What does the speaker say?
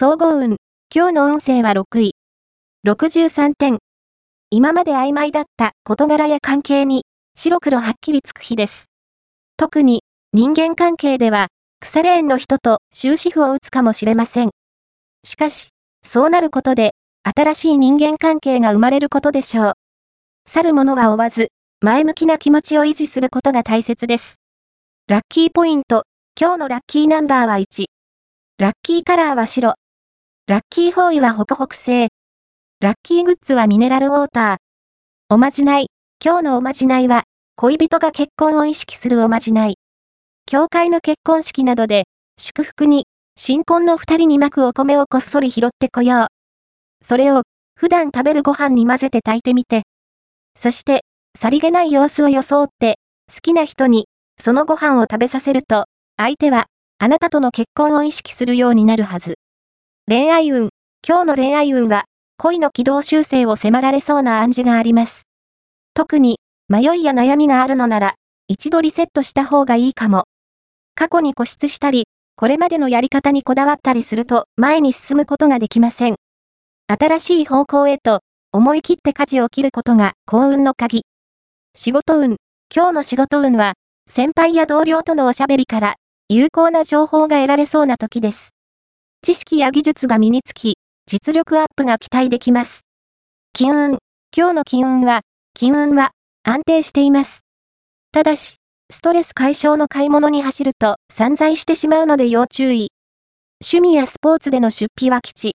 総合運。今日の運勢は6位。63点。今まで曖昧だった事柄や関係に白黒はっきりつく日です。特に人間関係では腐れ縁の人と終止符を打つかもしれません。しかし、そうなることで新しい人間関係が生まれることでしょう。去る者は追わず、前向きな気持ちを維持することが大切です。ラッキーポイント。今日のラッキーナンバーは1。ラッキーカラーは白。ラッキーフォーイはホクホク製。ラッキーグッズはミネラルウォーター。おまじない。今日のおまじないは、恋人が結婚を意識するおまじない。教会の結婚式などで、祝福に、新婚の二人に巻くお米をこっそり拾ってこよう。それを、普段食べるご飯に混ぜて炊いてみて。そして、さりげない様子を装って、好きな人に、そのご飯を食べさせると、相手は、あなたとの結婚を意識するようになるはず。恋愛運。今日の恋愛運は、恋の軌道修正を迫られそうな暗示があります。特に、迷いや悩みがあるのなら、一度リセットした方がいいかも。過去に固執したり、これまでのやり方にこだわったりすると前に進むことができません。新しい方向へと思い切って舵を切ることが幸運の鍵。仕事運。今日の仕事運は、先輩や同僚とのおしゃべりから有効な情報が得られそうな時です。知識や技術が身につき、実力アップが期待できます。金運。今日の金運は、金運は安定しています。ただし、ストレス解消の買い物に走ると散財してしまうので要注意。趣味やスポーツでの出費は基地。